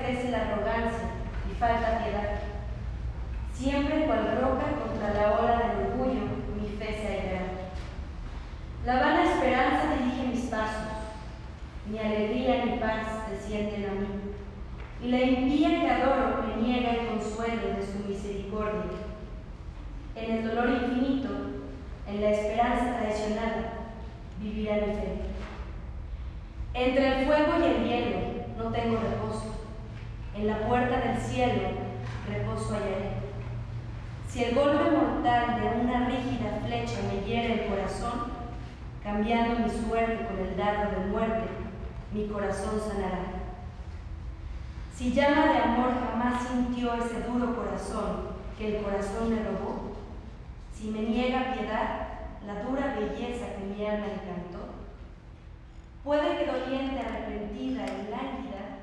crece la arrogancia y falta piedad. Siempre cual roca contra la ola del orgullo, mi fe se hallará. La vana esperanza dirige mis pasos, mi alegría ni paz descienden a mí, y la impía que adoro me niega el consuelo de su misericordia. En el dolor infinito, en la esperanza traicionada, vivirá mi fe. Entre el fuego y el hielo no tengo reposo, en la puerta del cielo reposo hallaré. Si el golpe mortal de una rígida flecha me hiere el corazón, cambiando mi suerte con el dardo de muerte, mi corazón sanará. Si llama de amor jamás sintió ese duro corazón que el corazón me robó, si me niega piedad la dura belleza que mi alma encantó, puede que doliente, arrepentida y lánguida,